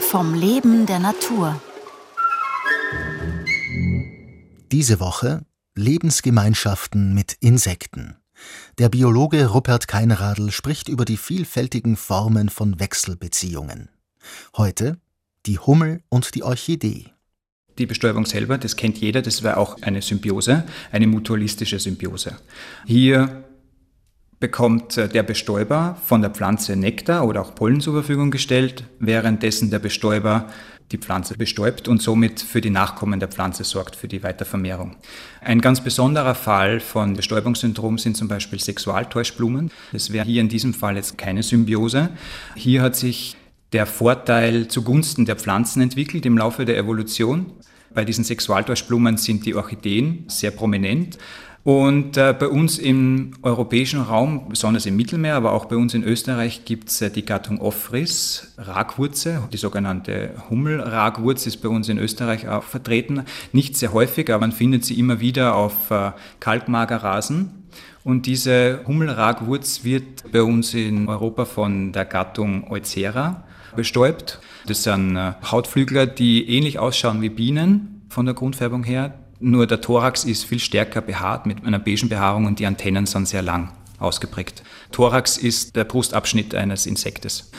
Vom Leben der Natur. Diese Woche Lebensgemeinschaften mit Insekten. Der Biologe Rupert Keinradl spricht über die vielfältigen Formen von Wechselbeziehungen. Heute die Hummel und die Orchidee. Die Bestäubung selber, das kennt jeder, das wäre auch eine Symbiose, eine mutualistische Symbiose. Hier bekommt äh, der Bestäuber von der Pflanze Nektar oder auch Pollen zur Verfügung gestellt, währenddessen der Bestäuber die Pflanze bestäubt und somit für die Nachkommen der Pflanze sorgt, für die Weitervermehrung. Ein ganz besonderer Fall von Bestäubungssyndrom sind zum Beispiel Sexualtäuschblumen. Das wäre hier in diesem Fall jetzt keine Symbiose. Hier hat sich der Vorteil zugunsten der Pflanzen entwickelt im Laufe der Evolution. Bei diesen Sexualtäuschblumen sind die Orchideen sehr prominent. Und äh, bei uns im europäischen Raum, besonders im Mittelmeer, aber auch bei uns in Österreich, gibt es äh, die Gattung Ophris, Ragwurze. Die sogenannte Hummelragwurz ist bei uns in Österreich auch vertreten. Nicht sehr häufig, aber man findet sie immer wieder auf äh, Kalkmagerrasen. Und diese Hummelragwurz wird bei uns in Europa von der Gattung Eucera bestäubt. Das sind Hautflügler, die ähnlich ausschauen wie Bienen von der Grundfärbung her nur der Thorax ist viel stärker behaart mit einer beigen Behaarung und die Antennen sind sehr lang ausgeprägt. Thorax ist der Brustabschnitt eines Insektes.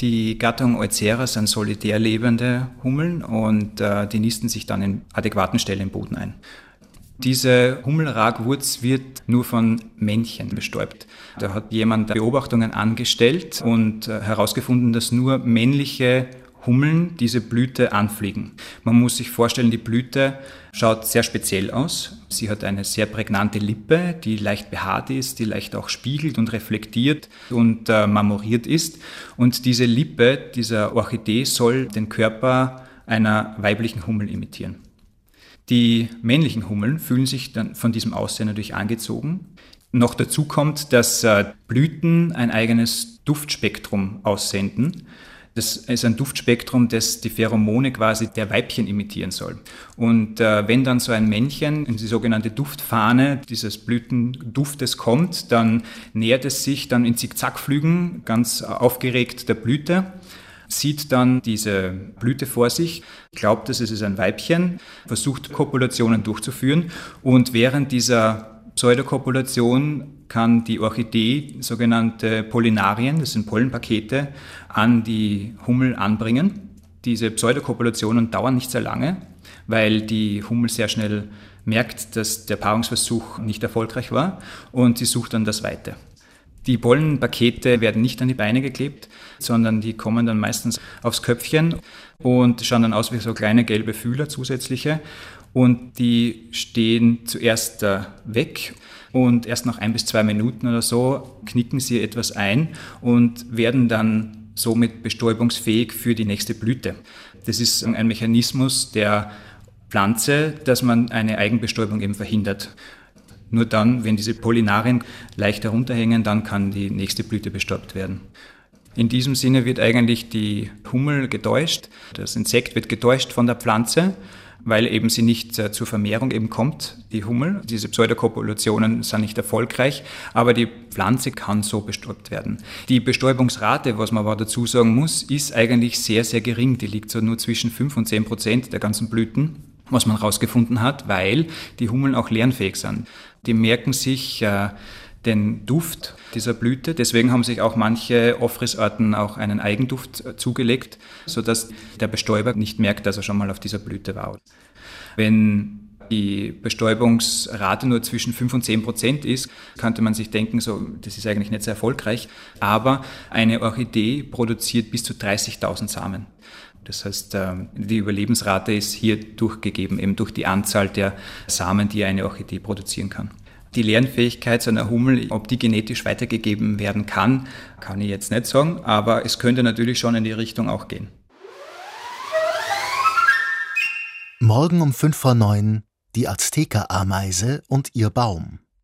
Die Gattung Eucera sind solitär lebende Hummeln und äh, die nisten sich dann in adäquaten Stellen im Boden ein. Diese Hummelragwurz wird nur von Männchen bestäubt. Da hat jemand Beobachtungen angestellt und äh, herausgefunden, dass nur männliche Hummeln diese Blüte anfliegen. Man muss sich vorstellen, die Blüte schaut sehr speziell aus. Sie hat eine sehr prägnante Lippe, die leicht behaart ist, die leicht auch spiegelt und reflektiert und äh, marmoriert ist. Und diese Lippe dieser Orchidee soll den Körper einer weiblichen Hummel imitieren. Die männlichen Hummeln fühlen sich dann von diesem Aussehen natürlich angezogen. Noch dazu kommt, dass äh, Blüten ein eigenes Duftspektrum aussenden. Das ist ein Duftspektrum, das die Pheromone quasi der Weibchen imitieren soll. Und äh, wenn dann so ein Männchen in die sogenannte Duftfahne dieses Blütenduftes kommt, dann nähert es sich dann in Zickzackflügen ganz aufgeregt der Blüte sieht dann diese Blüte vor sich, glaubt, dass es ist ein Weibchen, versucht Kopulationen durchzuführen und während dieser Pseudokopulation kann die Orchidee sogenannte Pollinarien, das sind Pollenpakete, an die Hummel anbringen. Diese Pseudokopulationen dauern nicht sehr lange, weil die Hummel sehr schnell merkt, dass der Paarungsversuch nicht erfolgreich war und sie sucht dann das Weite. Die Pollenpakete werden nicht an die Beine geklebt, sondern die kommen dann meistens aufs Köpfchen und schauen dann aus wie so kleine gelbe Fühler zusätzliche und die stehen zuerst weg und erst nach ein bis zwei Minuten oder so knicken sie etwas ein und werden dann somit bestäubungsfähig für die nächste Blüte. Das ist ein Mechanismus der Pflanze, dass man eine Eigenbestäubung eben verhindert. Nur dann, wenn diese Pollinarien leicht herunterhängen, dann kann die nächste Blüte bestäubt werden. In diesem Sinne wird eigentlich die Hummel getäuscht, das Insekt wird getäuscht von der Pflanze weil eben sie nicht äh, zur Vermehrung eben kommt, die Hummel. Diese Pseudokopulationen sind nicht erfolgreich, aber die Pflanze kann so bestäubt werden. Die Bestäubungsrate, was man aber dazu sagen muss, ist eigentlich sehr, sehr gering. Die liegt so nur zwischen 5 und 10 Prozent der ganzen Blüten was man herausgefunden hat, weil die Hummeln auch lernfähig sind. Die merken sich äh, den Duft dieser Blüte. Deswegen haben sich auch manche Offrisarten auch einen Eigenduft äh, zugelegt, sodass der Bestäuber nicht merkt, dass er schon mal auf dieser Blüte war. Wenn die Bestäubungsrate nur zwischen 5 und 10 Prozent ist, könnte man sich denken, so, das ist eigentlich nicht sehr erfolgreich. Aber eine Orchidee produziert bis zu 30.000 Samen. Das heißt, ähm, die Überlebensrate ist hier durchgegeben, eben durch die Anzahl der Samen, die eine Orchidee produzieren kann. Die Lernfähigkeit so einer Hummel, ob die genetisch weitergegeben werden kann, kann ich jetzt nicht sagen, aber es könnte natürlich schon in die Richtung auch gehen. Morgen um 5 vor 9 die Azteker-Ameise und ihr Baum.